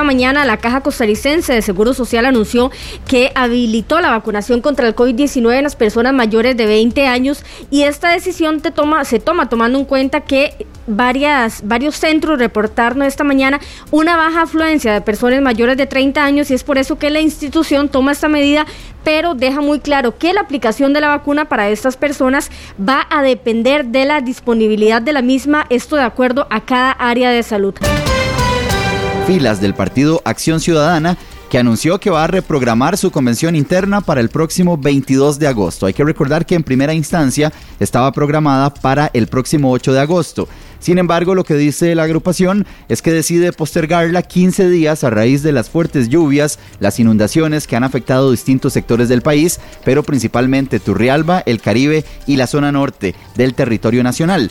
Esta mañana la Caja Costarricense de Seguro Social anunció que habilitó la vacunación contra el COVID-19 en las personas mayores de 20 años y esta decisión se toma tomando en cuenta que varias, varios centros reportaron esta mañana una baja afluencia de personas mayores de 30 años y es por eso que la institución toma esta medida, pero deja muy claro que la aplicación de la vacuna para estas personas va a depender de la disponibilidad de la misma, esto de acuerdo a cada área de salud filas del partido Acción Ciudadana que anunció que va a reprogramar su convención interna para el próximo 22 de agosto. Hay que recordar que en primera instancia estaba programada para el próximo 8 de agosto. Sin embargo, lo que dice la agrupación es que decide postergarla 15 días a raíz de las fuertes lluvias, las inundaciones que han afectado distintos sectores del país, pero principalmente Turrialba, el Caribe y la zona norte del territorio nacional.